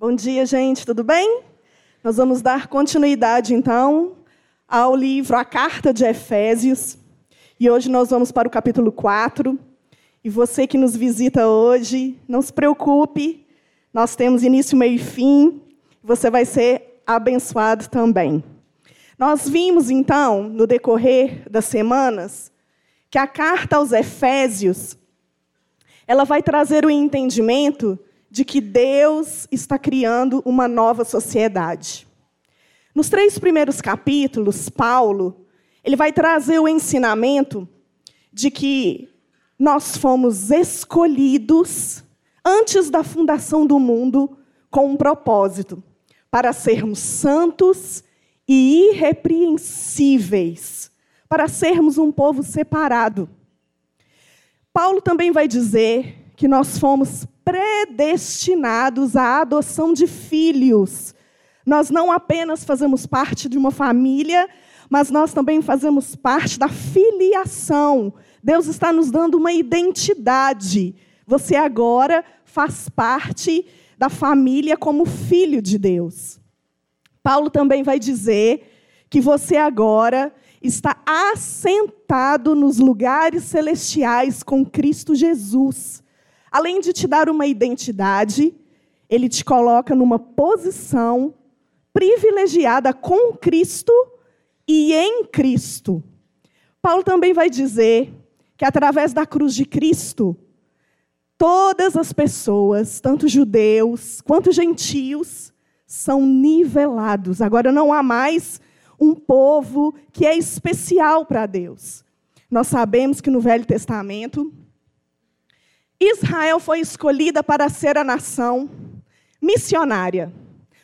Bom dia, gente, tudo bem? Nós vamos dar continuidade, então, ao livro A Carta de Efésios. E hoje nós vamos para o capítulo 4. E você que nos visita hoje, não se preocupe, nós temos início, meio e fim. Você vai ser abençoado também. Nós vimos, então, no decorrer das semanas, que a carta aos Efésios ela vai trazer o entendimento de que Deus está criando uma nova sociedade. Nos três primeiros capítulos, Paulo, ele vai trazer o ensinamento de que nós fomos escolhidos antes da fundação do mundo com um propósito, para sermos santos e irrepreensíveis, para sermos um povo separado. Paulo também vai dizer que nós fomos predestinados à adoção de filhos. Nós não apenas fazemos parte de uma família, mas nós também fazemos parte da filiação. Deus está nos dando uma identidade. Você agora faz parte da família como filho de Deus. Paulo também vai dizer que você agora está assentado nos lugares celestiais com Cristo Jesus. Além de te dar uma identidade, ele te coloca numa posição privilegiada com Cristo e em Cristo. Paulo também vai dizer que através da cruz de Cristo, todas as pessoas, tanto judeus quanto gentios, são nivelados. Agora não há mais um povo que é especial para Deus. Nós sabemos que no Velho Testamento, Israel foi escolhida para ser a nação missionária,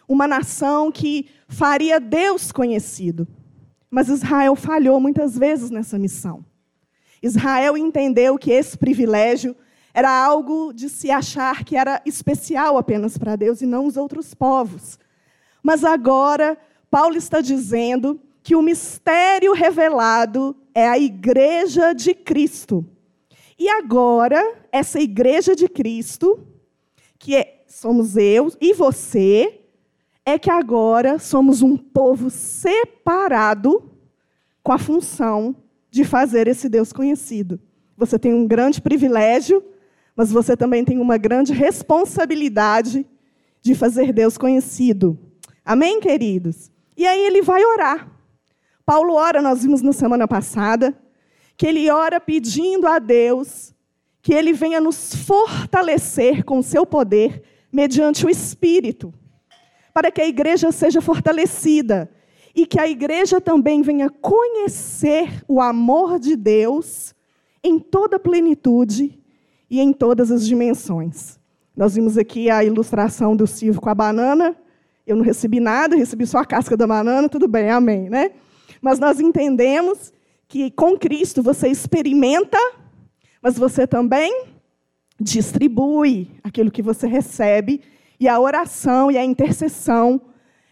uma nação que faria Deus conhecido. Mas Israel falhou muitas vezes nessa missão. Israel entendeu que esse privilégio era algo de se achar que era especial apenas para Deus e não os outros povos. Mas agora, Paulo está dizendo que o mistério revelado é a igreja de Cristo. E agora, essa igreja de Cristo, que é, somos eu e você, é que agora somos um povo separado com a função de fazer esse Deus conhecido. Você tem um grande privilégio, mas você também tem uma grande responsabilidade de fazer Deus conhecido. Amém, queridos? E aí ele vai orar. Paulo ora, nós vimos na semana passada, que ele ora pedindo a Deus que ele venha nos fortalecer com o seu poder mediante o Espírito, para que a igreja seja fortalecida e que a igreja também venha conhecer o amor de Deus em toda a plenitude e em todas as dimensões. Nós vimos aqui a ilustração do Silvio com a banana. Eu não recebi nada, recebi só a casca da banana, tudo bem, amém, né? Mas nós entendemos que com Cristo você experimenta, mas você também distribui aquilo que você recebe, e a oração e a intercessão,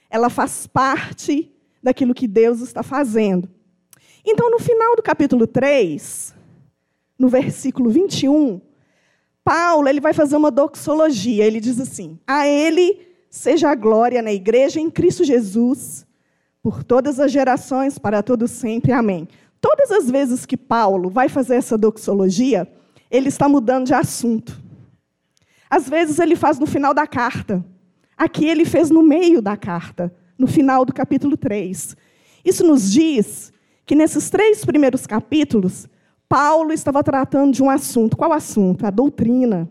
ela faz parte daquilo que Deus está fazendo. Então, no final do capítulo 3, no versículo 21, Paulo ele vai fazer uma doxologia. Ele diz assim: A ele seja a glória na igreja em Cristo Jesus, por todas as gerações, para todos sempre. Amém. Todas as vezes que Paulo vai fazer essa doxologia, ele está mudando de assunto. Às vezes ele faz no final da carta. Aqui ele fez no meio da carta, no final do capítulo 3. Isso nos diz que nesses três primeiros capítulos, Paulo estava tratando de um assunto. Qual assunto? A doutrina,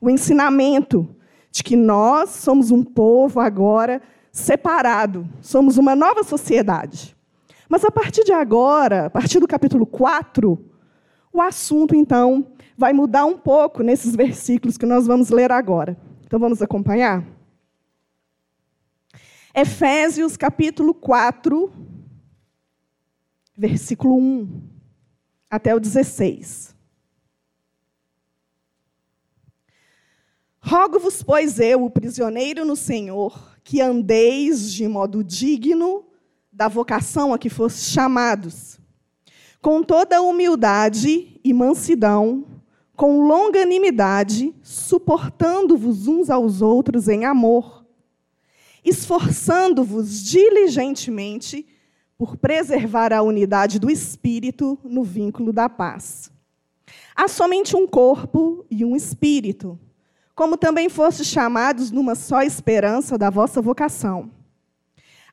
o ensinamento de que nós somos um povo agora separado, somos uma nova sociedade. Mas a partir de agora, a partir do capítulo 4, o assunto, então, vai mudar um pouco nesses versículos que nós vamos ler agora. Então vamos acompanhar? Efésios capítulo 4, versículo 1 até o 16. Rogo-vos, pois eu, o prisioneiro no Senhor, que andeis de modo digno da vocação a que foste chamados, com toda humildade e mansidão, com longanimidade, suportando-vos uns aos outros em amor, esforçando-vos diligentemente por preservar a unidade do espírito no vínculo da paz. Há somente um corpo e um espírito, como também fostes chamados numa só esperança da vossa vocação.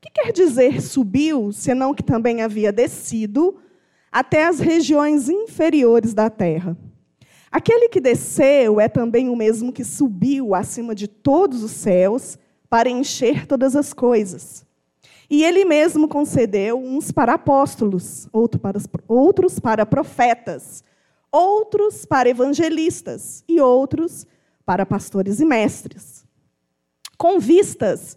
que quer dizer subiu, senão que também havia descido até as regiões inferiores da terra? Aquele que desceu é também o mesmo que subiu acima de todos os céus para encher todas as coisas. E ele mesmo concedeu uns para apóstolos, outros para profetas, outros para evangelistas e outros para pastores e mestres, com vistas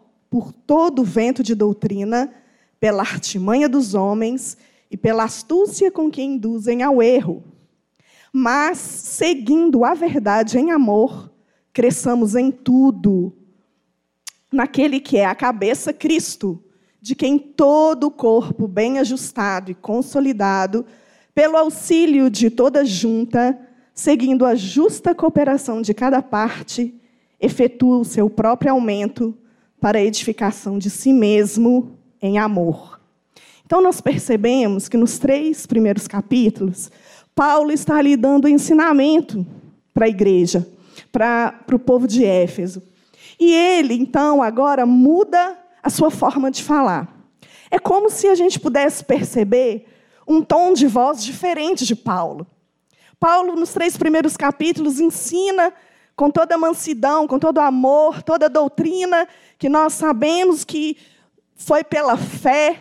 por todo o vento de doutrina, pela artimanha dos homens e pela astúcia com que induzem ao erro. Mas, seguindo a verdade em amor, cresçamos em tudo naquele que é a cabeça, Cristo, de quem todo o corpo, bem ajustado e consolidado, pelo auxílio de toda junta, seguindo a justa cooperação de cada parte, efetua o seu próprio aumento para a edificação de si mesmo em amor. Então, nós percebemos que nos três primeiros capítulos, Paulo está ali dando ensinamento para a igreja, para, para o povo de Éfeso. E ele, então, agora muda a sua forma de falar. É como se a gente pudesse perceber um tom de voz diferente de Paulo. Paulo, nos três primeiros capítulos, ensina com toda mansidão, com todo amor, toda doutrina, que nós sabemos que foi pela fé,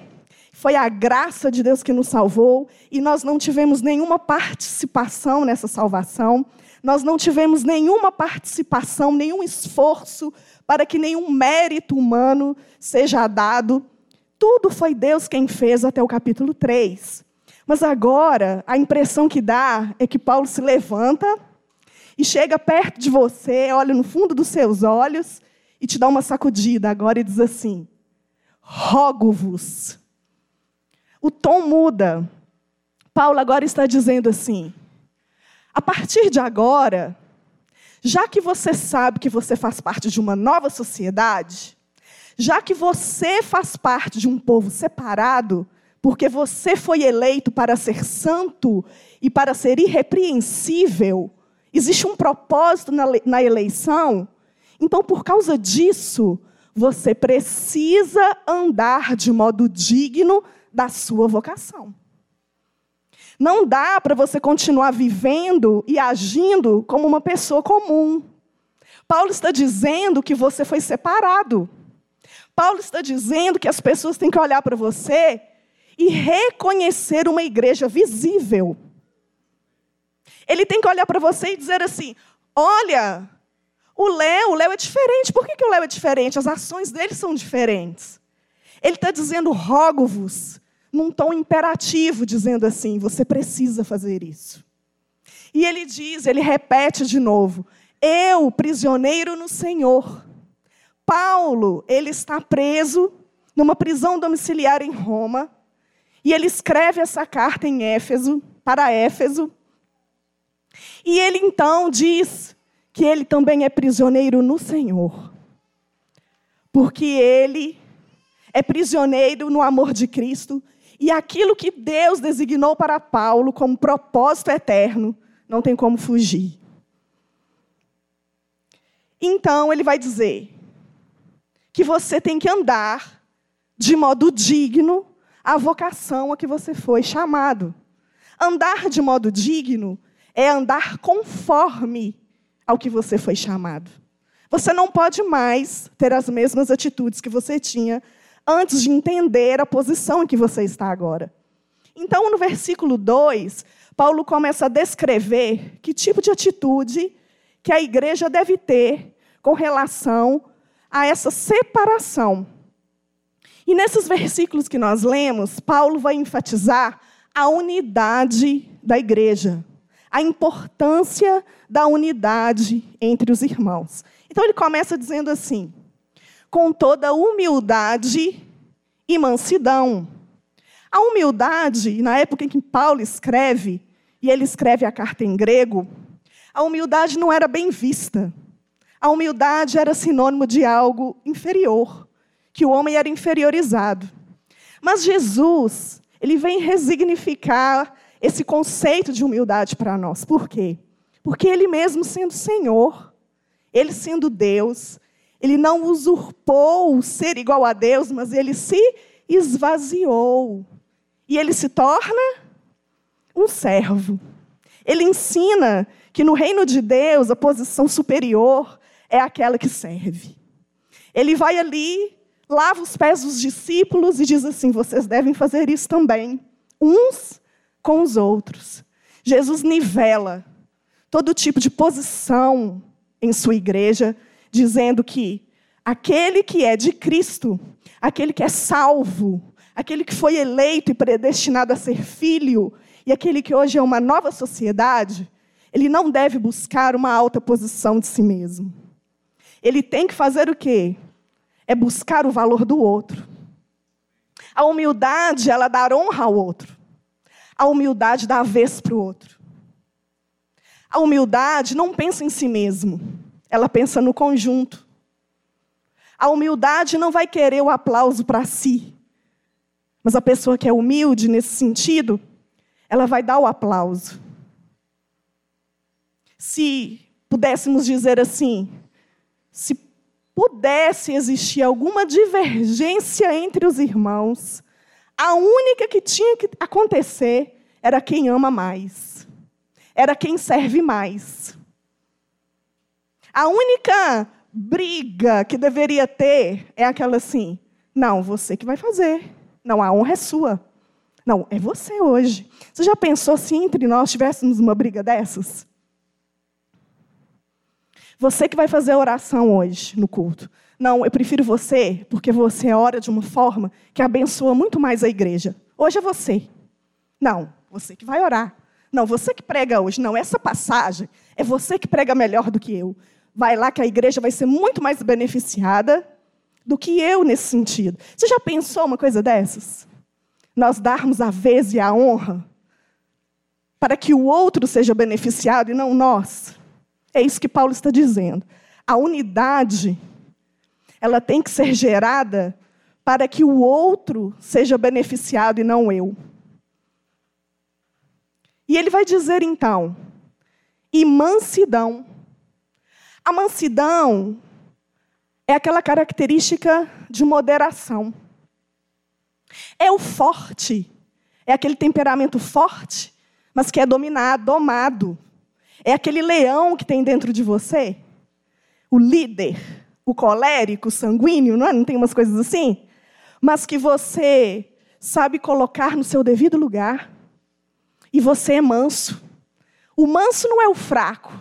foi a graça de Deus que nos salvou, e nós não tivemos nenhuma participação nessa salvação, nós não tivemos nenhuma participação, nenhum esforço para que nenhum mérito humano seja dado. Tudo foi Deus quem fez até o capítulo 3. Mas agora, a impressão que dá é que Paulo se levanta e chega perto de você, olha no fundo dos seus olhos e te dá uma sacudida agora e diz assim: rogo-vos. O tom muda. Paulo agora está dizendo assim: a partir de agora, já que você sabe que você faz parte de uma nova sociedade, já que você faz parte de um povo separado, porque você foi eleito para ser santo e para ser irrepreensível, existe um propósito na, na eleição, então por causa disso, você precisa andar de modo digno da sua vocação. Não dá para você continuar vivendo e agindo como uma pessoa comum. Paulo está dizendo que você foi separado. Paulo está dizendo que as pessoas têm que olhar para você e reconhecer uma igreja visível. Ele tem que olhar para você e dizer assim: olha, o Léo, o Léo é diferente. Por que, que o Léo é diferente? As ações dele são diferentes. Ele está dizendo: rogo-vos num tom imperativo, dizendo assim: você precisa fazer isso. E ele diz, ele repete de novo: eu, prisioneiro no Senhor. Paulo, ele está preso numa prisão domiciliar em Roma, e ele escreve essa carta em Éfeso, para Éfeso. E ele então diz que ele também é prisioneiro no Senhor. Porque ele é prisioneiro no amor de Cristo e aquilo que Deus designou para Paulo como propósito eterno, não tem como fugir. Então, ele vai dizer que você tem que andar de modo digno a vocação a que você foi chamado. Andar de modo digno é andar conforme ao que você foi chamado. Você não pode mais ter as mesmas atitudes que você tinha antes de entender a posição em que você está agora. Então, no versículo 2, Paulo começa a descrever que tipo de atitude que a igreja deve ter com relação a essa separação. E nesses versículos que nós lemos, Paulo vai enfatizar a unidade da igreja, a importância da unidade entre os irmãos. Então ele começa dizendo assim: com toda humildade e mansidão. A humildade, na época em que Paulo escreve, e ele escreve a carta em grego, a humildade não era bem vista. A humildade era sinônimo de algo inferior, que o homem era inferiorizado. Mas Jesus, ele vem resignificar esse conceito de humildade para nós. Por quê? Porque ele mesmo sendo Senhor, ele sendo Deus, ele não usurpou ser igual a Deus, mas ele se esvaziou. E ele se torna um servo. Ele ensina que no reino de Deus a posição superior é aquela que serve. Ele vai ali, lava os pés dos discípulos e diz assim: vocês devem fazer isso também, uns com os outros. Jesus nivela todo tipo de posição em sua igreja, dizendo que aquele que é de Cristo, aquele que é salvo, aquele que foi eleito e predestinado a ser filho, e aquele que hoje é uma nova sociedade, ele não deve buscar uma alta posição de si mesmo. Ele tem que fazer o quê? É buscar o valor do outro. A humildade, ela dá honra ao outro. A humildade dá a vez para o outro. A humildade não pensa em si mesmo, ela pensa no conjunto. A humildade não vai querer o aplauso para si, mas a pessoa que é humilde nesse sentido, ela vai dar o aplauso. Se pudéssemos dizer assim, se pudesse existir alguma divergência entre os irmãos, a única que tinha que acontecer era quem ama mais, era quem serve mais. A única briga que deveria ter é aquela assim: não, você que vai fazer, não, a honra é sua. Não, é você hoje. Você já pensou se entre nós tivéssemos uma briga dessas? Você que vai fazer a oração hoje no culto. Não, eu prefiro você, porque você ora de uma forma que abençoa muito mais a igreja. Hoje é você. Não, você que vai orar. Não, você que prega hoje. Não, essa passagem é você que prega melhor do que eu. Vai lá que a igreja vai ser muito mais beneficiada do que eu nesse sentido. Você já pensou uma coisa dessas? Nós darmos a vez e a honra para que o outro seja beneficiado e não nós. É isso que Paulo está dizendo. A unidade, ela tem que ser gerada para que o outro seja beneficiado e não eu. E ele vai dizer então, e mansidão. A mansidão é aquela característica de moderação. É o forte, é aquele temperamento forte, mas que é dominado, domado. É aquele leão que tem dentro de você, o líder, o colérico, o sanguíneo, não, é? não tem umas coisas assim? Mas que você sabe colocar no seu devido lugar. E você é manso. O manso não é o fraco.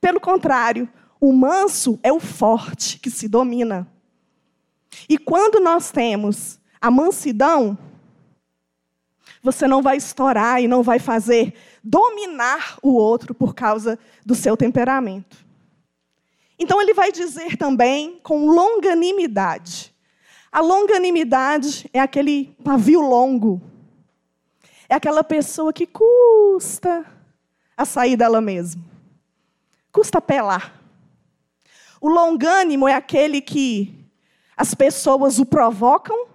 Pelo contrário, o manso é o forte que se domina. E quando nós temos a mansidão, você não vai estourar e não vai fazer dominar o outro por causa do seu temperamento. Então ele vai dizer também com longanimidade. A longanimidade é aquele pavio longo. É aquela pessoa que custa a sair dela mesma. Custa pelar. O longânimo é aquele que as pessoas o provocam,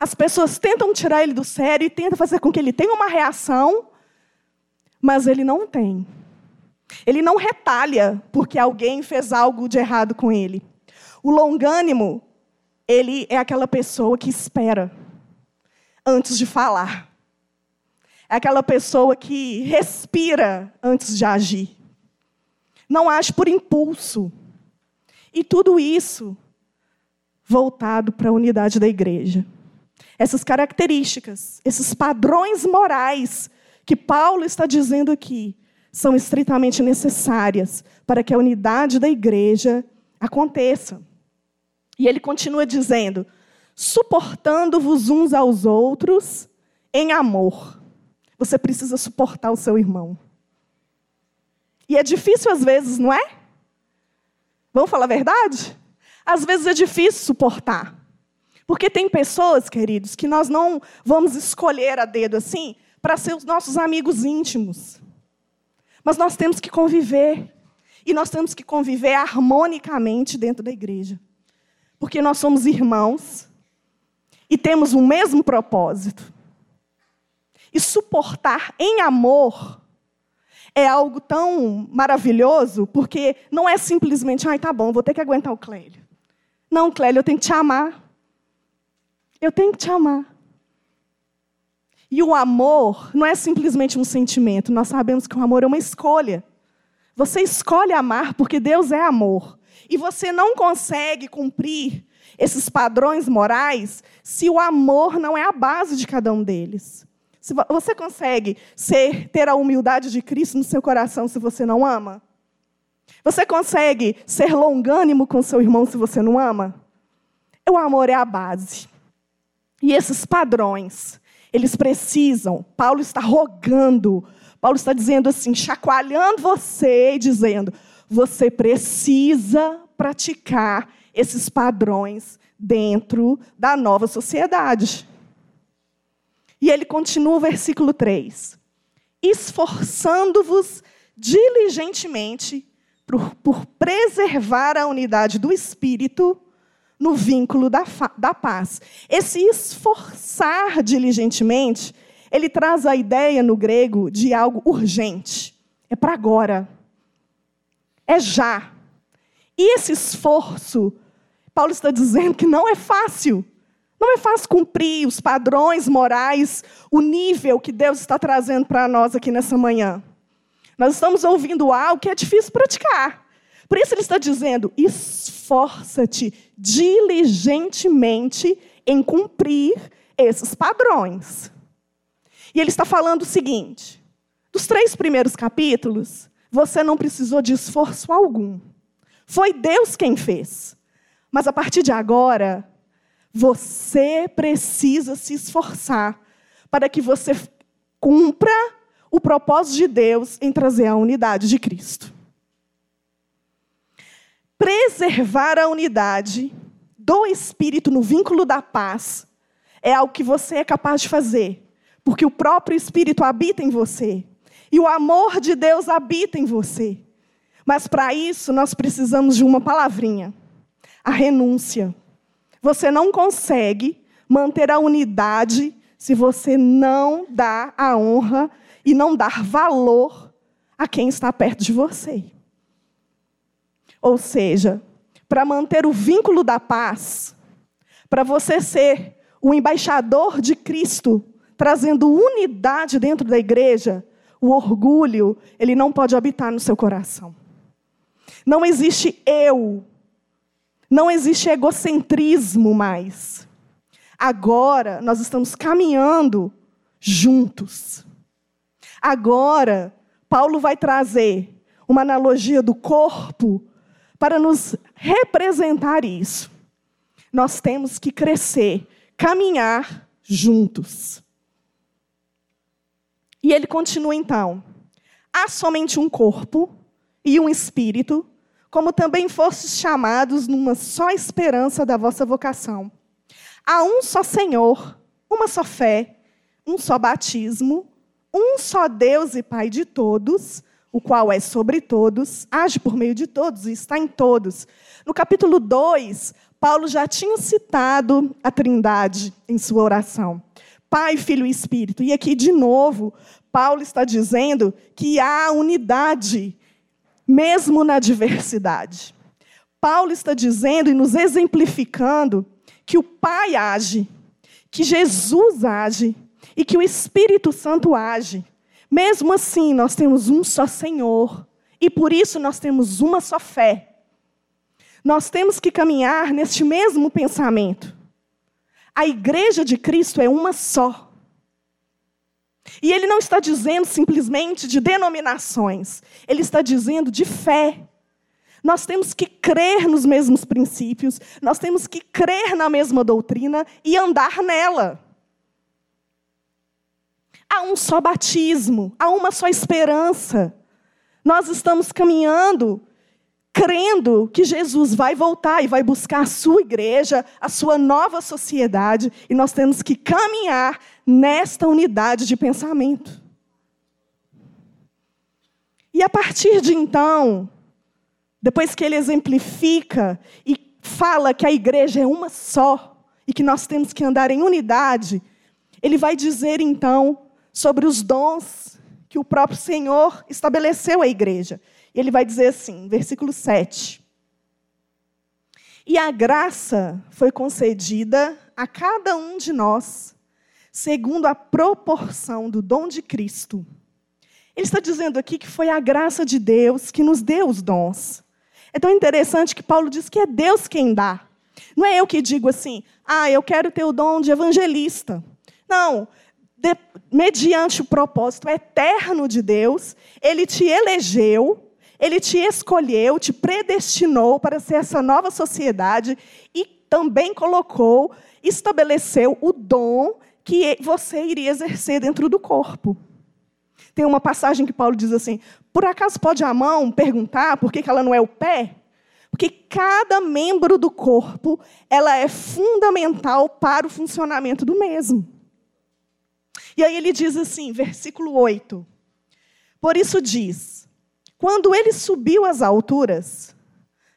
as pessoas tentam tirar ele do sério e tentam fazer com que ele tenha uma reação, mas ele não tem. Ele não retalha porque alguém fez algo de errado com ele. O longânimo, ele é aquela pessoa que espera. antes de falar. É aquela pessoa que respira antes de agir. Não age por impulso. E tudo isso voltado para a unidade da igreja. Essas características, esses padrões morais que Paulo está dizendo aqui, são estritamente necessárias para que a unidade da igreja aconteça. E ele continua dizendo: suportando-vos uns aos outros em amor. Você precisa suportar o seu irmão. E é difícil às vezes, não é? Vamos falar a verdade? Às vezes é difícil suportar. Porque tem pessoas, queridos, que nós não vamos escolher a dedo assim para ser os nossos amigos íntimos. Mas nós temos que conviver. E nós temos que conviver harmonicamente dentro da igreja. Porque nós somos irmãos e temos o mesmo propósito. E suportar em amor é algo tão maravilhoso, porque não é simplesmente, ai, tá bom, vou ter que aguentar o Clélio. Não, Clélio, eu tenho que te amar. Eu tenho que te amar. E o amor não é simplesmente um sentimento, nós sabemos que o amor é uma escolha. Você escolhe amar porque Deus é amor. E você não consegue cumprir esses padrões morais se o amor não é a base de cada um deles. Se você consegue ser, ter a humildade de Cristo no seu coração se você não ama? Você consegue ser longânimo com seu irmão se você não ama? O amor é a base. E esses padrões, eles precisam, Paulo está rogando, Paulo está dizendo assim, chacoalhando você e dizendo: você precisa praticar esses padrões dentro da nova sociedade. E ele continua o versículo 3: esforçando-vos diligentemente por, por, preservar a unidade do espírito no vínculo da, da paz. Esse esforçar diligentemente, ele traz a ideia no grego de algo urgente. É para agora. É já. E esse esforço, Paulo está dizendo que não é fácil. Não é fácil cumprir os padrões morais, o nível que Deus está trazendo para nós aqui nessa manhã. Nós estamos ouvindo algo que é difícil praticar. Por isso ele está dizendo: esforça-te diligentemente em cumprir esses padrões. E ele está falando o seguinte: dos três primeiros capítulos, você não precisou de esforço algum. Foi Deus quem fez. Mas a partir de agora, você precisa se esforçar para que você cumpra o propósito de Deus em trazer a unidade de Cristo preservar a unidade do espírito no vínculo da paz é algo que você é capaz de fazer, porque o próprio espírito habita em você e o amor de Deus habita em você. Mas para isso nós precisamos de uma palavrinha: a renúncia. Você não consegue manter a unidade se você não dá a honra e não dar valor a quem está perto de você. Ou seja, para manter o vínculo da paz, para você ser o embaixador de Cristo, trazendo unidade dentro da igreja, o orgulho, ele não pode habitar no seu coração. Não existe eu, não existe egocentrismo mais. Agora nós estamos caminhando juntos. Agora, Paulo vai trazer uma analogia do corpo para nos representar isso, nós temos que crescer, caminhar juntos. E ele continua então: há somente um corpo e um espírito, como também fostes chamados numa só esperança da vossa vocação. Há um só Senhor, uma só fé, um só batismo, um só Deus e Pai de todos, o qual é sobre todos, age por meio de todos e está em todos. No capítulo 2, Paulo já tinha citado a Trindade em sua oração. Pai, Filho e Espírito. E aqui, de novo, Paulo está dizendo que há unidade, mesmo na diversidade. Paulo está dizendo e nos exemplificando que o Pai age, que Jesus age e que o Espírito Santo age. Mesmo assim, nós temos um só Senhor e por isso nós temos uma só fé. Nós temos que caminhar neste mesmo pensamento. A igreja de Cristo é uma só. E ele não está dizendo simplesmente de denominações, ele está dizendo de fé. Nós temos que crer nos mesmos princípios, nós temos que crer na mesma doutrina e andar nela. Há um só batismo, há uma só esperança. Nós estamos caminhando crendo que Jesus vai voltar e vai buscar a sua igreja, a sua nova sociedade, e nós temos que caminhar nesta unidade de pensamento. E a partir de então, depois que ele exemplifica e fala que a igreja é uma só e que nós temos que andar em unidade, ele vai dizer então sobre os dons que o próprio Senhor estabeleceu à igreja. Ele vai dizer assim, versículo 7. E a graça foi concedida a cada um de nós, segundo a proporção do dom de Cristo. Ele está dizendo aqui que foi a graça de Deus que nos deu os dons. É tão interessante que Paulo diz que é Deus quem dá. Não é eu que digo assim, ah, eu quero ter o dom de evangelista. Não, de, mediante o propósito eterno de Deus, ele te elegeu ele te escolheu, te predestinou para ser essa nova sociedade e também colocou, estabeleceu o dom que você iria exercer dentro do corpo. Tem uma passagem que Paulo diz assim: por acaso pode a mão perguntar por que ela não é o pé? Porque cada membro do corpo ela é fundamental para o funcionamento do mesmo. E aí ele diz assim, versículo 8: Por isso diz: quando ele subiu às alturas,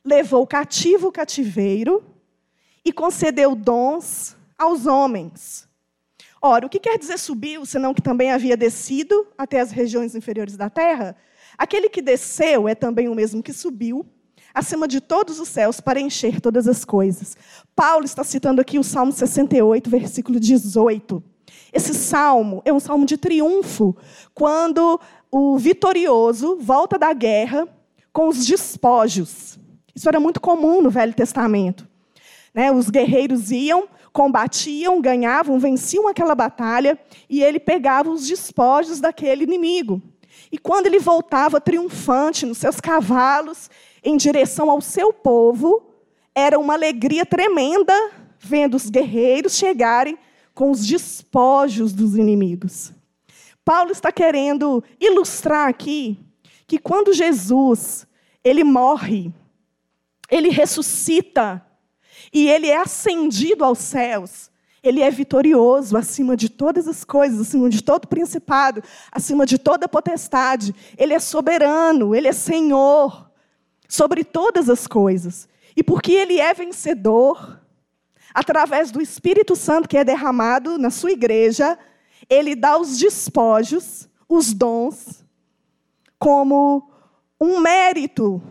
levou cativo o cativeiro e concedeu dons aos homens. Ora, o que quer dizer subiu, senão que também havia descido até as regiões inferiores da terra? Aquele que desceu é também o mesmo que subiu acima de todos os céus para encher todas as coisas. Paulo está citando aqui o Salmo 68, versículo 18. Esse salmo é um salmo de triunfo, quando o vitorioso volta da guerra com os despojos. Isso era muito comum no Velho Testamento. Né? Os guerreiros iam, combatiam, ganhavam, venciam aquela batalha e ele pegava os despojos daquele inimigo. E quando ele voltava triunfante nos seus cavalos em direção ao seu povo, era uma alegria tremenda vendo os guerreiros chegarem com os despojos dos inimigos. Paulo está querendo ilustrar aqui que quando Jesus ele morre, ele ressuscita e ele é ascendido aos céus, ele é vitorioso acima de todas as coisas, acima de todo principado, acima de toda potestade. Ele é soberano, ele é Senhor sobre todas as coisas. E porque ele é vencedor, através do Espírito Santo que é derramado na sua igreja, ele dá os despojos, os dons, como um mérito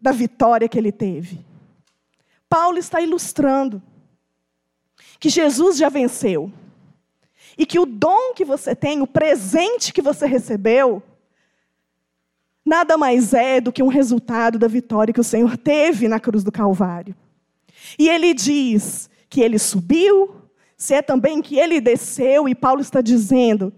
da vitória que ele teve. Paulo está ilustrando que Jesus já venceu. E que o dom que você tem, o presente que você recebeu, nada mais é do que um resultado da vitória que o Senhor teve na cruz do Calvário. E ele diz que ele subiu, se é também que ele desceu, e Paulo está dizendo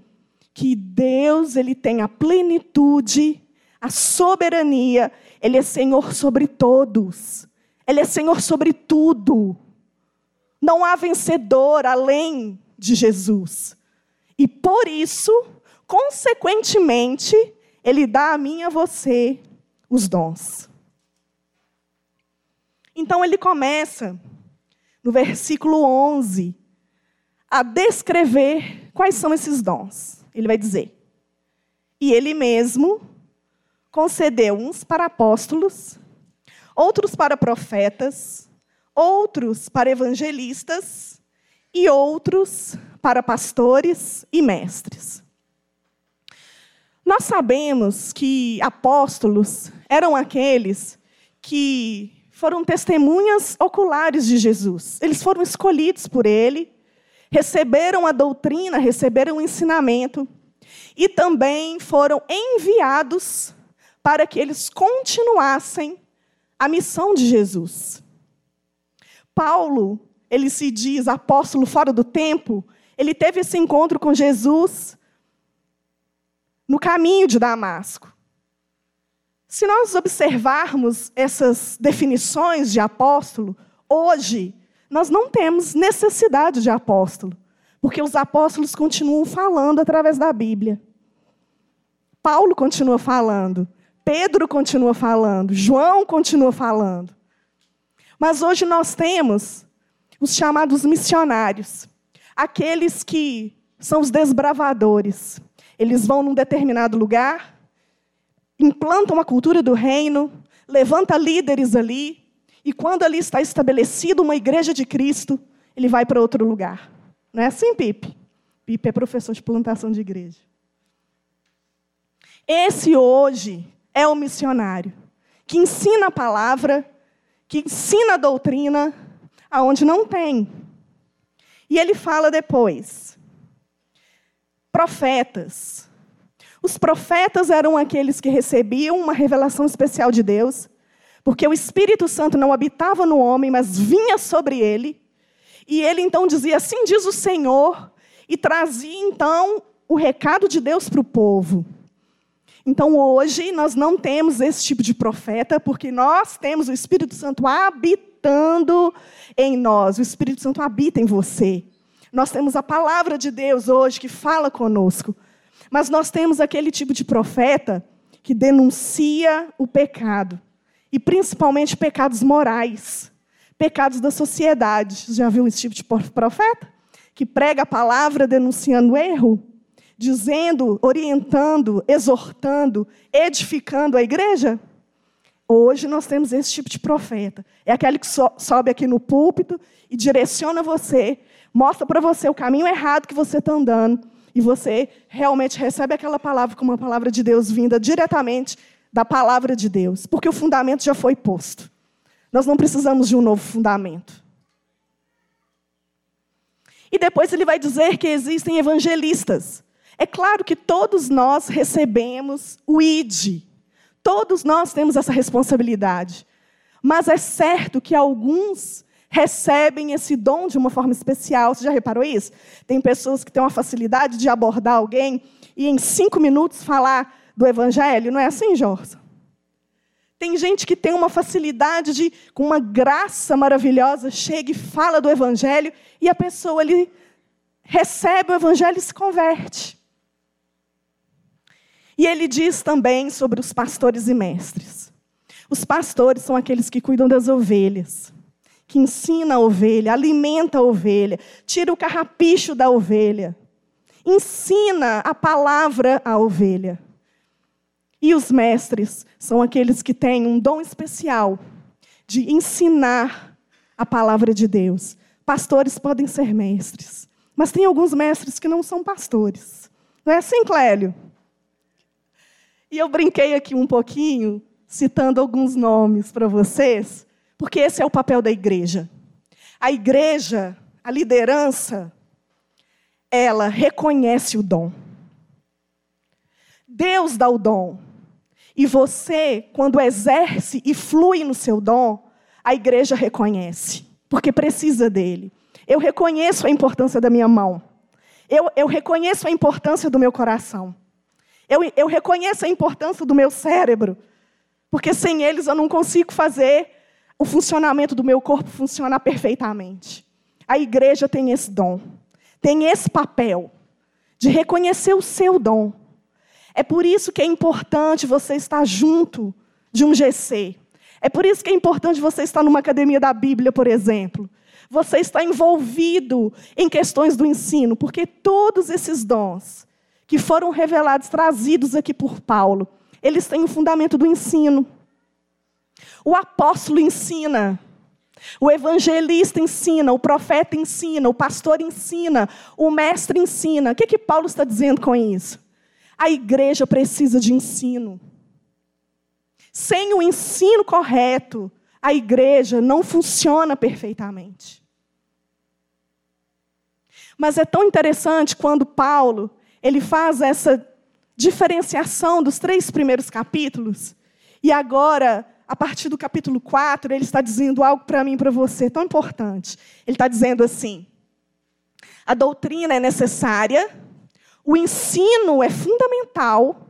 que Deus ele tem a plenitude, a soberania, ele é Senhor sobre todos, ele é Senhor sobre tudo. Não há vencedor além de Jesus. E por isso, consequentemente, ele dá a mim e a você os dons. Então ele começa no versículo 11, a descrever quais são esses dons. Ele vai dizer: E ele mesmo concedeu uns para apóstolos, outros para profetas, outros para evangelistas e outros para pastores e mestres. Nós sabemos que apóstolos eram aqueles que foram testemunhas oculares de Jesus. Eles foram escolhidos por ele receberam a doutrina, receberam o ensinamento e também foram enviados para que eles continuassem a missão de Jesus. Paulo, ele se diz apóstolo fora do tempo, ele teve esse encontro com Jesus no caminho de Damasco. Se nós observarmos essas definições de apóstolo, hoje nós não temos necessidade de apóstolo, porque os apóstolos continuam falando através da Bíblia. Paulo continua falando, Pedro continua falando, João continua falando. Mas hoje nós temos os chamados missionários, aqueles que são os desbravadores. Eles vão num determinado lugar, implanta uma cultura do reino, levanta líderes ali, e quando ali está estabelecida uma igreja de Cristo, ele vai para outro lugar. Não é assim, Pipe? Pipe é professor de plantação de igreja. Esse hoje é o missionário que ensina a palavra, que ensina a doutrina, aonde não tem. E ele fala depois: profetas, os profetas eram aqueles que recebiam uma revelação especial de Deus, porque o Espírito Santo não habitava no homem, mas vinha sobre ele. E ele então dizia: Assim diz o Senhor, e trazia então o recado de Deus para o povo. Então hoje nós não temos esse tipo de profeta, porque nós temos o Espírito Santo habitando em nós, o Espírito Santo habita em você. Nós temos a palavra de Deus hoje que fala conosco. Mas nós temos aquele tipo de profeta que denuncia o pecado, e principalmente pecados morais, pecados da sociedade. Já viu esse tipo de profeta? Que prega a palavra denunciando erro, dizendo, orientando, exortando, edificando a igreja? Hoje nós temos esse tipo de profeta. É aquele que so sobe aqui no púlpito e direciona você, mostra para você o caminho errado que você está andando e você realmente recebe aquela palavra como uma palavra de Deus vinda diretamente da palavra de Deus, porque o fundamento já foi posto. Nós não precisamos de um novo fundamento. E depois ele vai dizer que existem evangelistas. É claro que todos nós recebemos o ID. Todos nós temos essa responsabilidade. Mas é certo que alguns recebem esse dom de uma forma especial. Você já reparou isso? Tem pessoas que têm uma facilidade de abordar alguém e em cinco minutos falar do evangelho. Não é assim, Jorge? Tem gente que tem uma facilidade de, com uma graça maravilhosa, chega e fala do evangelho e a pessoa ali recebe o evangelho e se converte. E ele diz também sobre os pastores e mestres. Os pastores são aqueles que cuidam das ovelhas que ensina a ovelha, alimenta a ovelha, tira o carrapicho da ovelha, ensina a palavra à ovelha. E os mestres são aqueles que têm um dom especial de ensinar a palavra de Deus. Pastores podem ser mestres, mas tem alguns mestres que não são pastores. Não é assim, Clélio? E eu brinquei aqui um pouquinho, citando alguns nomes para vocês, porque esse é o papel da igreja. A igreja, a liderança, ela reconhece o dom. Deus dá o dom. E você, quando exerce e flui no seu dom, a igreja reconhece, porque precisa dele. Eu reconheço a importância da minha mão. Eu, eu reconheço a importância do meu coração. Eu, eu reconheço a importância do meu cérebro, porque sem eles eu não consigo fazer o funcionamento do meu corpo funcionar perfeitamente. A igreja tem esse dom, tem esse papel de reconhecer o seu dom. É por isso que é importante você estar junto de um GC. É por isso que é importante você estar numa academia da Bíblia, por exemplo. Você está envolvido em questões do ensino, porque todos esses dons que foram revelados, trazidos aqui por Paulo, eles têm o fundamento do ensino. O apóstolo ensina, o evangelista ensina, o profeta ensina, o pastor ensina, o mestre ensina. O que, que Paulo está dizendo com isso? A igreja precisa de ensino. Sem o ensino correto, a igreja não funciona perfeitamente. Mas é tão interessante quando Paulo ele faz essa diferenciação dos três primeiros capítulos. E agora, a partir do capítulo 4, ele está dizendo algo para mim e para você tão importante. Ele está dizendo assim: a doutrina é necessária, o ensino é fundamental,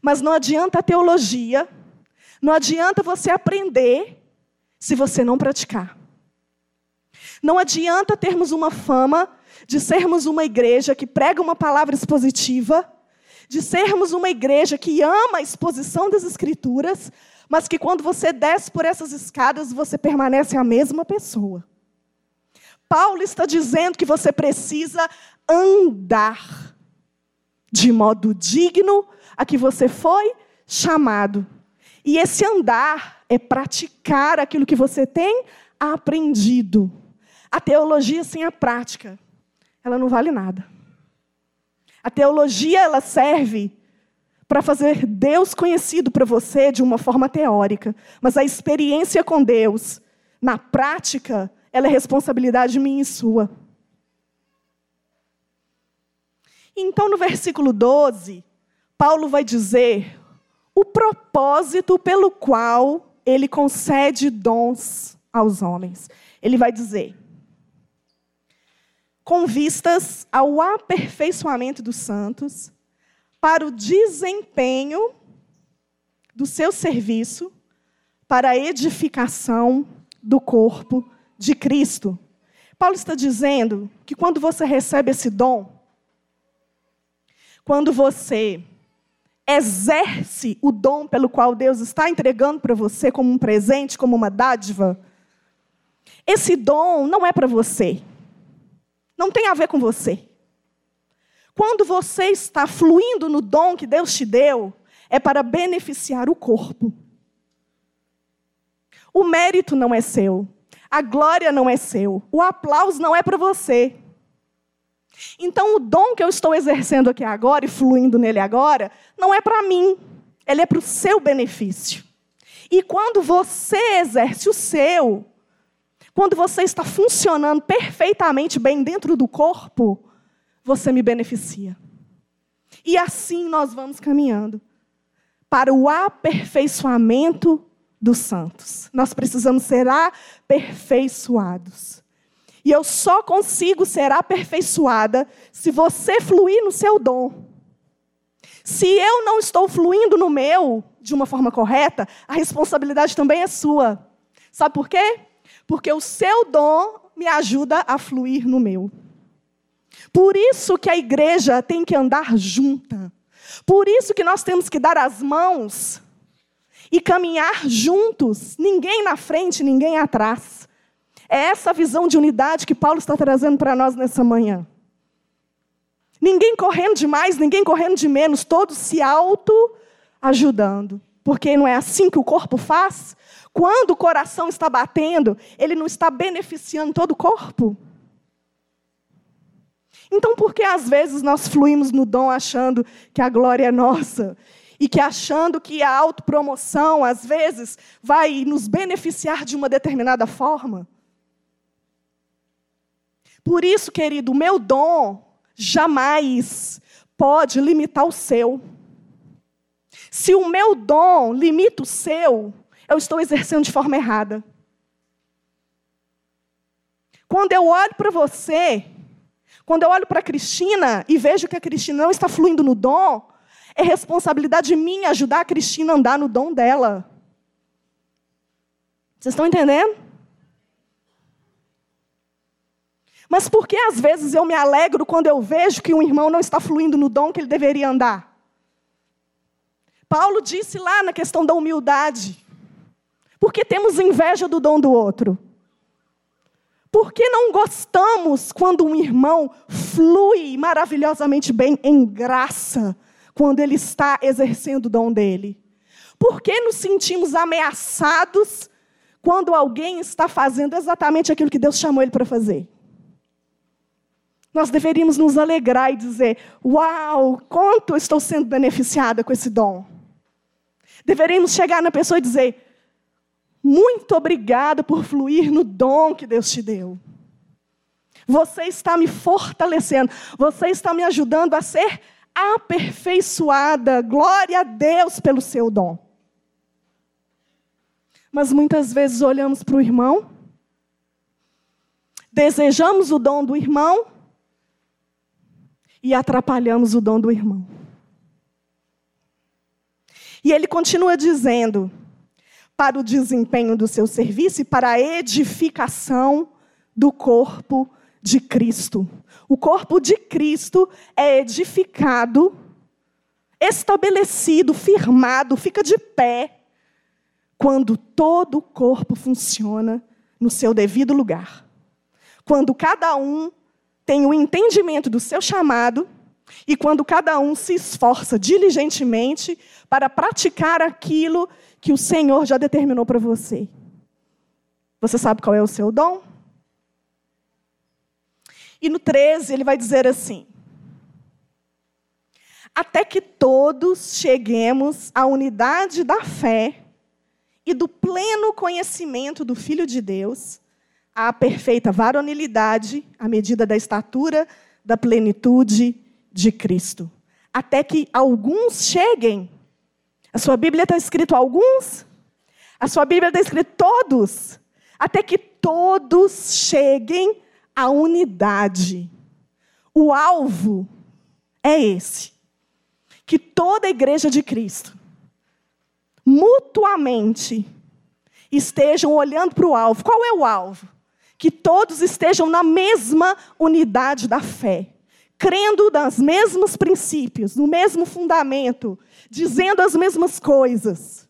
mas não adianta a teologia, não adianta você aprender se você não praticar. Não adianta termos uma fama de sermos uma igreja que prega uma palavra expositiva, de sermos uma igreja que ama a exposição das Escrituras, mas que quando você desce por essas escadas, você permanece a mesma pessoa. Paulo está dizendo que você precisa andar de modo digno a que você foi chamado. E esse andar é praticar aquilo que você tem aprendido. A teologia sem a prática, ela não vale nada. A teologia ela serve para fazer Deus conhecido para você de uma forma teórica, mas a experiência com Deus, na prática, ela é responsabilidade minha e sua. Então, no versículo 12, Paulo vai dizer o propósito pelo qual ele concede dons aos homens. Ele vai dizer: com vistas ao aperfeiçoamento dos santos, para o desempenho do seu serviço, para a edificação do corpo de Cristo. Paulo está dizendo que quando você recebe esse dom, quando você exerce o dom pelo qual Deus está entregando para você como um presente, como uma dádiva, esse dom não é para você. Não tem a ver com você. Quando você está fluindo no dom que Deus te deu, é para beneficiar o corpo. O mérito não é seu, a glória não é seu, o aplauso não é para você. Então, o dom que eu estou exercendo aqui agora e fluindo nele agora, não é para mim, ele é para o seu benefício. E quando você exerce o seu, quando você está funcionando perfeitamente bem dentro do corpo, você me beneficia. E assim nós vamos caminhando para o aperfeiçoamento dos santos. Nós precisamos ser aperfeiçoados. E eu só consigo ser aperfeiçoada se você fluir no seu dom. Se eu não estou fluindo no meu de uma forma correta, a responsabilidade também é sua. Sabe por quê? porque o seu dom me ajuda a fluir no meu. Por isso que a igreja tem que andar junta. Por isso que nós temos que dar as mãos e caminhar juntos, ninguém na frente, ninguém atrás. É essa visão de unidade que Paulo está trazendo para nós nessa manhã. Ninguém correndo de mais, ninguém correndo de menos, todos se auto ajudando. Porque não é assim que o corpo faz? Quando o coração está batendo, ele não está beneficiando todo o corpo? Então, por que às vezes nós fluímos no dom achando que a glória é nossa? E que achando que a autopromoção, às vezes, vai nos beneficiar de uma determinada forma? Por isso, querido, o meu dom jamais pode limitar o seu. Se o meu dom limita o seu, eu estou exercendo de forma errada. Quando eu olho para você, quando eu olho para a Cristina e vejo que a Cristina não está fluindo no dom, é responsabilidade minha ajudar a Cristina a andar no dom dela. Vocês estão entendendo? Mas por que às vezes eu me alegro quando eu vejo que um irmão não está fluindo no dom que ele deveria andar? Paulo disse lá na questão da humildade: porque temos inveja do dom do outro? Por que não gostamos quando um irmão flui maravilhosamente bem em graça, quando ele está exercendo o dom dele? Por que nos sentimos ameaçados quando alguém está fazendo exatamente aquilo que Deus chamou ele para fazer? Nós deveríamos nos alegrar e dizer: Uau, quanto estou sendo beneficiada com esse dom. Deveríamos chegar na pessoa e dizer: muito obrigada por fluir no dom que Deus te deu. Você está me fortalecendo. Você está me ajudando a ser aperfeiçoada. Glória a Deus pelo seu dom. Mas muitas vezes olhamos para o irmão, desejamos o dom do irmão e atrapalhamos o dom do irmão. E ele continua dizendo: para o desempenho do seu serviço e para a edificação do corpo de Cristo. O corpo de Cristo é edificado, estabelecido, firmado, fica de pé, quando todo o corpo funciona no seu devido lugar. Quando cada um tem o entendimento do seu chamado e quando cada um se esforça diligentemente para praticar aquilo que o Senhor já determinou para você. Você sabe qual é o seu dom? E no 13 ele vai dizer assim: Até que todos cheguemos à unidade da fé e do pleno conhecimento do Filho de Deus, à perfeita varonilidade, à medida da estatura da plenitude de Cristo. Até que alguns cheguem. A sua Bíblia está escrito alguns? A sua Bíblia está escrito todos? Até que todos cheguem à unidade. O alvo é esse: que toda a igreja de Cristo, mutuamente, estejam olhando para o alvo. Qual é o alvo? Que todos estejam na mesma unidade da fé crendo nos mesmos princípios, no mesmo fundamento, dizendo as mesmas coisas,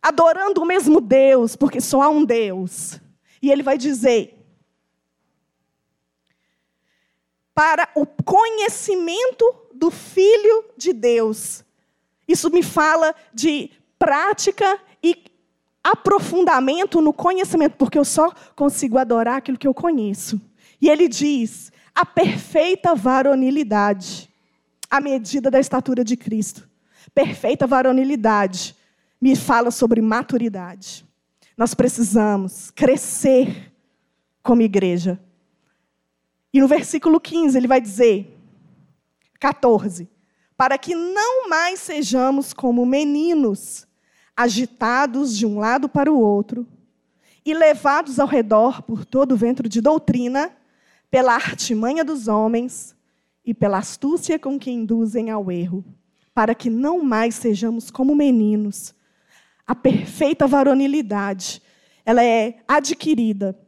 adorando o mesmo Deus, porque só há um Deus. E ele vai dizer: para o conhecimento do Filho de Deus. Isso me fala de prática e aprofundamento no conhecimento, porque eu só consigo adorar aquilo que eu conheço. E ele diz: a perfeita varonilidade, à medida da estatura de Cristo. Perfeita varonilidade me fala sobre maturidade. Nós precisamos crescer como igreja. E no versículo 15 ele vai dizer, 14, para que não mais sejamos como meninos, agitados de um lado para o outro e levados ao redor por todo o vento de doutrina, pela artimanha dos homens e pela astúcia com que induzem ao erro, para que não mais sejamos como meninos. A perfeita varonilidade, ela é adquirida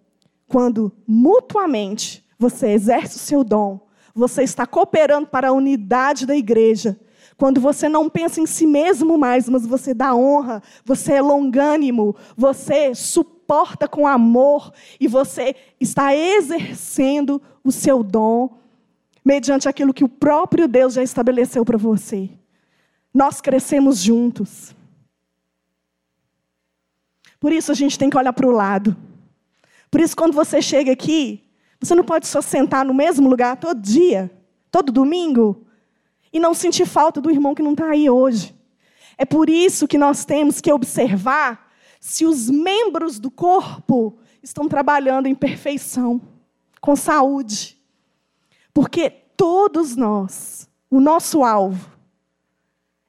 quando mutuamente você exerce o seu dom, você está cooperando para a unidade da igreja. Quando você não pensa em si mesmo mais, mas você dá honra, você é longânimo, você suporta porta com amor e você está exercendo o seu dom mediante aquilo que o próprio Deus já estabeleceu para você. Nós crescemos juntos. Por isso a gente tem que olhar para o lado. Por isso, quando você chega aqui, você não pode só sentar no mesmo lugar todo dia, todo domingo, e não sentir falta do irmão que não está aí hoje. É por isso que nós temos que observar se os membros do corpo estão trabalhando em perfeição, com saúde. Porque todos nós, o nosso alvo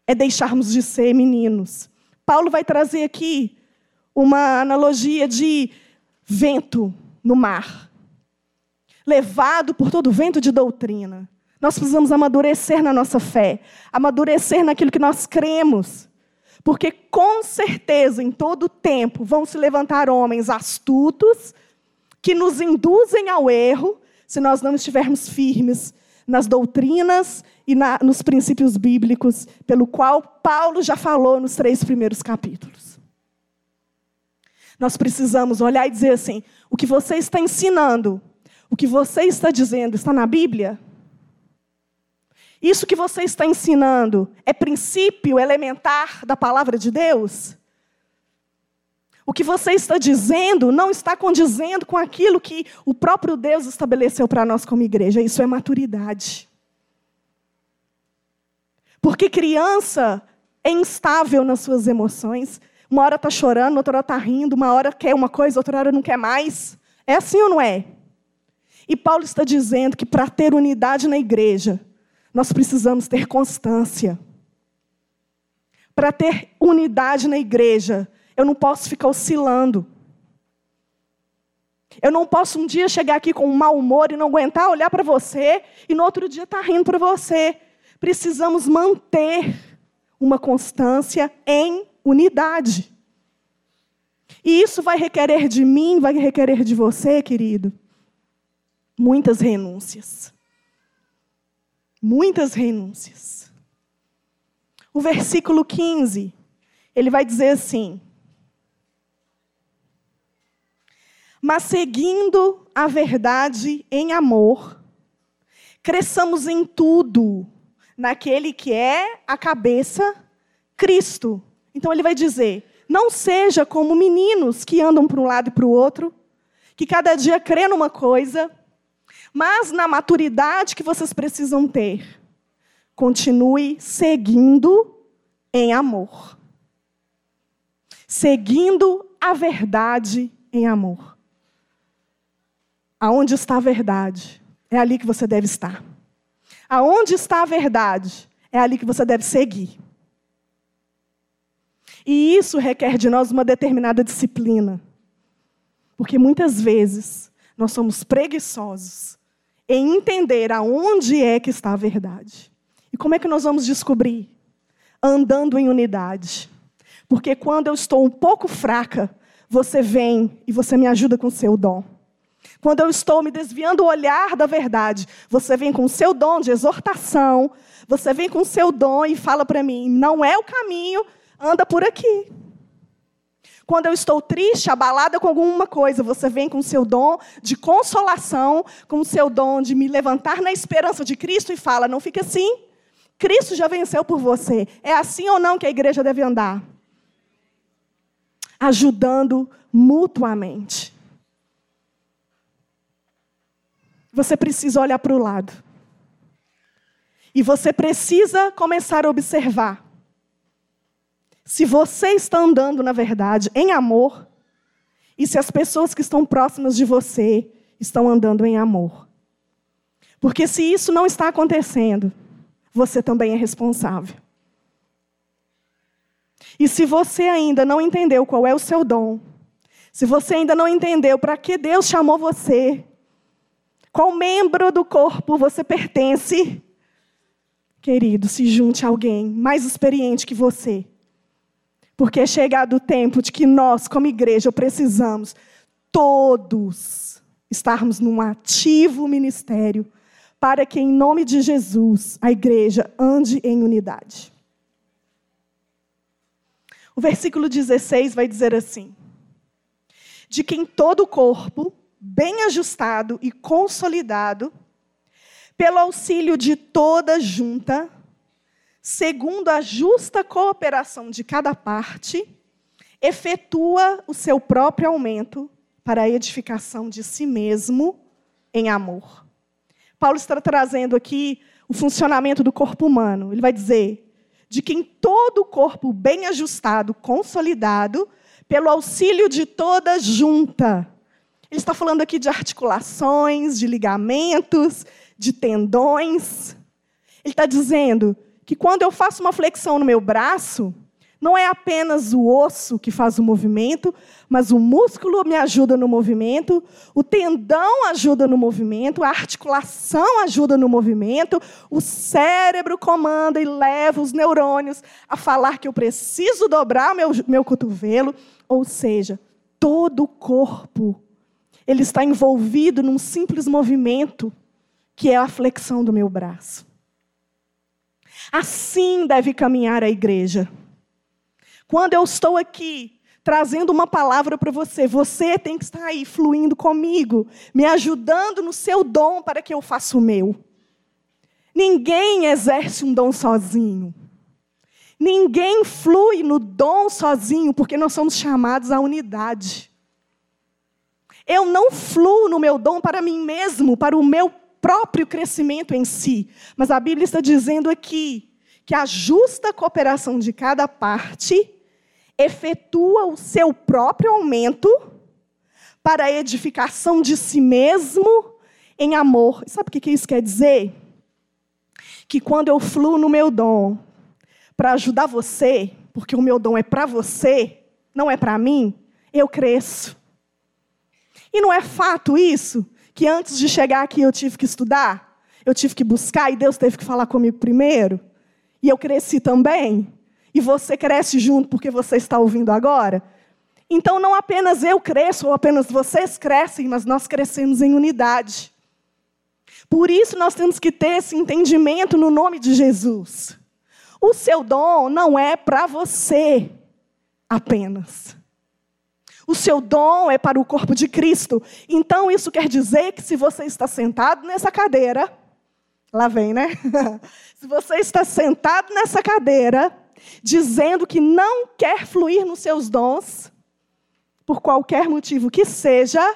é deixarmos de ser meninos. Paulo vai trazer aqui uma analogia de vento no mar, levado por todo o vento de doutrina. Nós precisamos amadurecer na nossa fé, amadurecer naquilo que nós cremos. Porque com certeza, em todo tempo, vão se levantar homens astutos que nos induzem ao erro se nós não estivermos firmes nas doutrinas e na, nos princípios bíblicos, pelo qual Paulo já falou nos três primeiros capítulos. Nós precisamos olhar e dizer assim: o que você está ensinando, o que você está dizendo, está na Bíblia? Isso que você está ensinando é princípio elementar da palavra de Deus? O que você está dizendo não está condizendo com aquilo que o próprio Deus estabeleceu para nós como igreja. Isso é maturidade. Porque criança é instável nas suas emoções. Uma hora está chorando, outra hora está rindo, uma hora quer uma coisa, outra hora não quer mais. É assim ou não é? E Paulo está dizendo que para ter unidade na igreja, nós precisamos ter constância. Para ter unidade na igreja, eu não posso ficar oscilando. Eu não posso um dia chegar aqui com um mau humor e não aguentar olhar para você e no outro dia estar tá rindo para você. Precisamos manter uma constância em unidade. E isso vai requerer de mim, vai requerer de você, querido, muitas renúncias. Muitas renúncias. O versículo 15, ele vai dizer assim: Mas seguindo a verdade em amor, cresçamos em tudo naquele que é a cabeça, Cristo. Então ele vai dizer: não seja como meninos que andam para um lado e para o outro, que cada dia crê numa coisa, mas na maturidade que vocês precisam ter, continue seguindo em amor. Seguindo a verdade em amor. Aonde está a verdade? É ali que você deve estar. Aonde está a verdade? É ali que você deve seguir. E isso requer de nós uma determinada disciplina. Porque muitas vezes nós somos preguiçosos em entender aonde é que está a verdade. E como é que nós vamos descobrir? Andando em unidade. Porque quando eu estou um pouco fraca, você vem e você me ajuda com o seu dom. Quando eu estou me desviando o olhar da verdade, você vem com o seu dom de exortação, você vem com o seu dom e fala para mim: não é o caminho, anda por aqui. Quando eu estou triste, abalada com alguma coisa, você vem com o seu dom de consolação, com o seu dom de me levantar na esperança de Cristo e fala: não fica assim. Cristo já venceu por você. É assim ou não que a igreja deve andar? Ajudando mutuamente. Você precisa olhar para o lado. E você precisa começar a observar se você está andando na verdade, em amor, e se as pessoas que estão próximas de você estão andando em amor. Porque se isso não está acontecendo, você também é responsável. E se você ainda não entendeu qual é o seu dom, se você ainda não entendeu para que Deus chamou você, qual membro do corpo você pertence, querido, se junte a alguém mais experiente que você porque é chegado o tempo de que nós, como igreja, precisamos todos estarmos num ativo ministério para que, em nome de Jesus, a igreja ande em unidade. O versículo 16 vai dizer assim: De quem todo o corpo, bem ajustado e consolidado, pelo auxílio de toda junta, segundo a justa cooperação de cada parte, efetua o seu próprio aumento para a edificação de si mesmo em amor. Paulo está trazendo aqui o funcionamento do corpo humano. Ele vai dizer: de que em todo o corpo bem ajustado, consolidado, pelo auxílio de toda junta. Ele está falando aqui de articulações, de ligamentos, de tendões. Ele está dizendo que quando eu faço uma flexão no meu braço, não é apenas o osso que faz o movimento, mas o músculo me ajuda no movimento, o tendão ajuda no movimento, a articulação ajuda no movimento, o cérebro comanda e leva os neurônios a falar que eu preciso dobrar meu, meu cotovelo, ou seja, todo o corpo ele está envolvido num simples movimento que é a flexão do meu braço. Assim deve caminhar a igreja. Quando eu estou aqui trazendo uma palavra para você, você tem que estar aí fluindo comigo, me ajudando no seu dom para que eu faça o meu. Ninguém exerce um dom sozinho. Ninguém flui no dom sozinho, porque nós somos chamados à unidade. Eu não fluo no meu dom para mim mesmo, para o meu próprio crescimento em si. Mas a Bíblia está dizendo aqui que a justa cooperação de cada parte efetua o seu próprio aumento para a edificação de si mesmo em amor. Sabe o que isso quer dizer? Que quando eu fluo no meu dom para ajudar você, porque o meu dom é para você, não é para mim, eu cresço. E não é fato isso? Que antes de chegar aqui eu tive que estudar, eu tive que buscar e Deus teve que falar comigo primeiro? E eu cresci também? E você cresce junto porque você está ouvindo agora? Então não apenas eu cresço ou apenas vocês crescem, mas nós crescemos em unidade. Por isso nós temos que ter esse entendimento no nome de Jesus. O seu dom não é para você apenas. O seu dom é para o corpo de Cristo. Então, isso quer dizer que se você está sentado nessa cadeira, lá vem, né? se você está sentado nessa cadeira, dizendo que não quer fluir nos seus dons, por qualquer motivo que seja,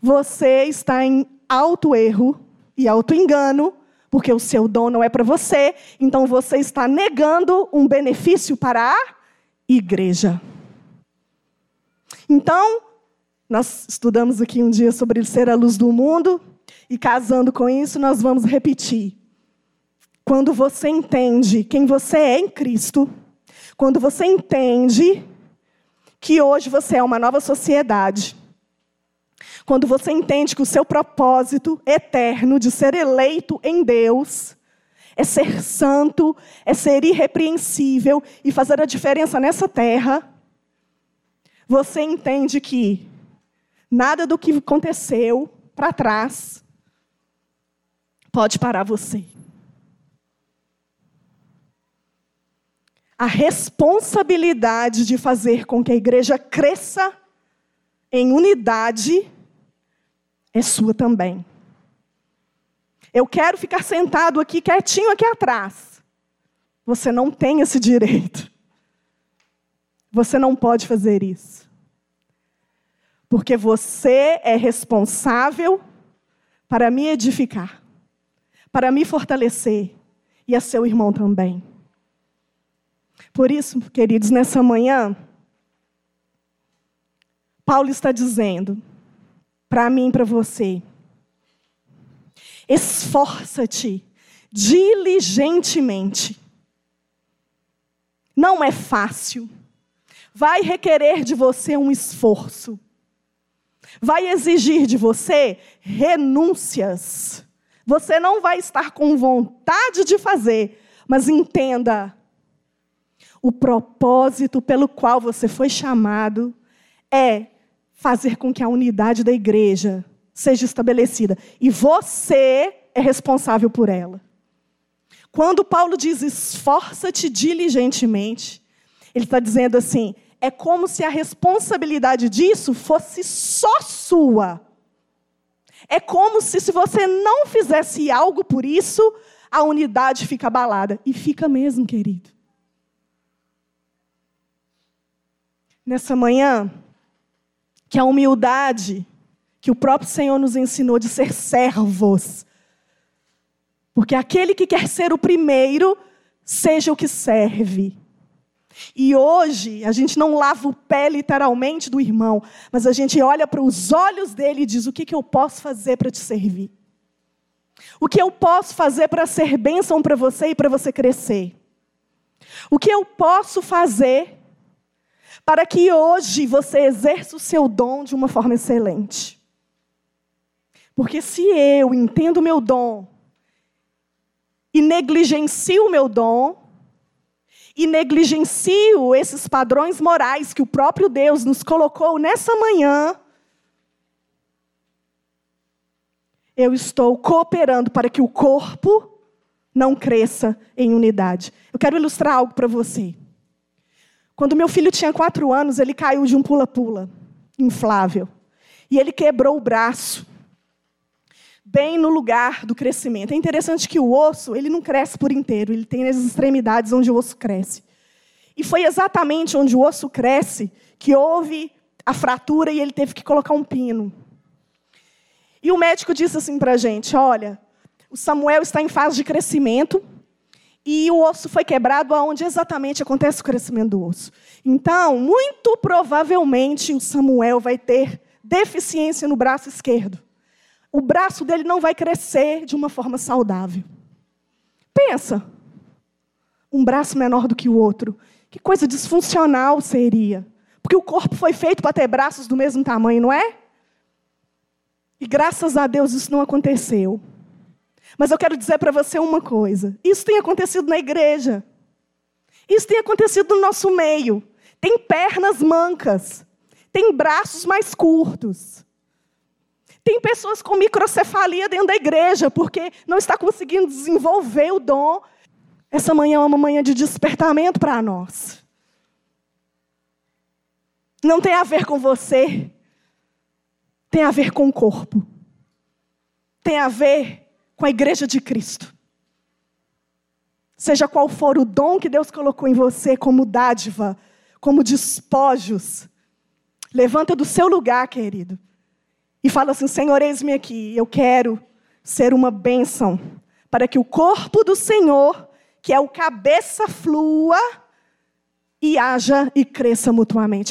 você está em alto erro e alto engano, porque o seu dom não é para você, então você está negando um benefício para a igreja. Então, nós estudamos aqui um dia sobre ser a luz do mundo, e casando com isso, nós vamos repetir. Quando você entende quem você é em Cristo, quando você entende que hoje você é uma nova sociedade, quando você entende que o seu propósito eterno de ser eleito em Deus é ser santo, é ser irrepreensível e fazer a diferença nessa terra, você entende que nada do que aconteceu para trás pode parar você. A responsabilidade de fazer com que a igreja cresça em unidade é sua também. Eu quero ficar sentado aqui quietinho aqui atrás. Você não tem esse direito. Você não pode fazer isso. Porque você é responsável para me edificar, para me fortalecer e a seu irmão também. Por isso, queridos, nessa manhã, Paulo está dizendo para mim e para você: esforça-te diligentemente. Não é fácil vai requerer de você um esforço. Vai exigir de você renúncias. Você não vai estar com vontade de fazer, mas entenda: o propósito pelo qual você foi chamado é fazer com que a unidade da igreja seja estabelecida. E você é responsável por ela. Quando Paulo diz esforça-te diligentemente, ele está dizendo assim: é como se a responsabilidade disso fosse só sua. É como se, se você não fizesse algo por isso, a unidade fica abalada. E fica mesmo, querido. Nessa manhã, que a humildade que o próprio Senhor nos ensinou de ser servos. Porque aquele que quer ser o primeiro, seja o que serve. E hoje, a gente não lava o pé literalmente do irmão, mas a gente olha para os olhos dele e diz: o que, que eu posso fazer para te servir? O que eu posso fazer para ser bênção para você e para você crescer? O que eu posso fazer para que hoje você exerça o seu dom de uma forma excelente? Porque se eu entendo o meu dom e negligencio o meu dom, e negligencio esses padrões morais que o próprio Deus nos colocou nessa manhã, eu estou cooperando para que o corpo não cresça em unidade. Eu quero ilustrar algo para você. Quando meu filho tinha quatro anos, ele caiu de um pula-pula inflável. E ele quebrou o braço bem no lugar do crescimento. É interessante que o osso, ele não cresce por inteiro, ele tem as extremidades onde o osso cresce. E foi exatamente onde o osso cresce que houve a fratura e ele teve que colocar um pino. E o médico disse assim para a gente: olha, o Samuel está em fase de crescimento e o osso foi quebrado aonde exatamente acontece o crescimento do osso. Então, muito provavelmente o Samuel vai ter deficiência no braço esquerdo o braço dele não vai crescer de uma forma saudável. Pensa, um braço menor do que o outro. Que coisa disfuncional seria. Porque o corpo foi feito para ter braços do mesmo tamanho, não é? E graças a Deus isso não aconteceu. Mas eu quero dizer para você uma coisa: isso tem acontecido na igreja. Isso tem acontecido no nosso meio. Tem pernas mancas, tem braços mais curtos. Tem pessoas com microcefalia dentro da igreja, porque não está conseguindo desenvolver o dom. Essa manhã é uma manhã de despertamento para nós. Não tem a ver com você, tem a ver com o corpo. Tem a ver com a igreja de Cristo. Seja qual for o dom que Deus colocou em você como dádiva, como despojos, levanta do seu lugar, querido, e fala assim: Senhor, eis-me aqui, eu quero ser uma bênção para que o corpo do Senhor, que é o cabeça, flua e haja e cresça mutuamente.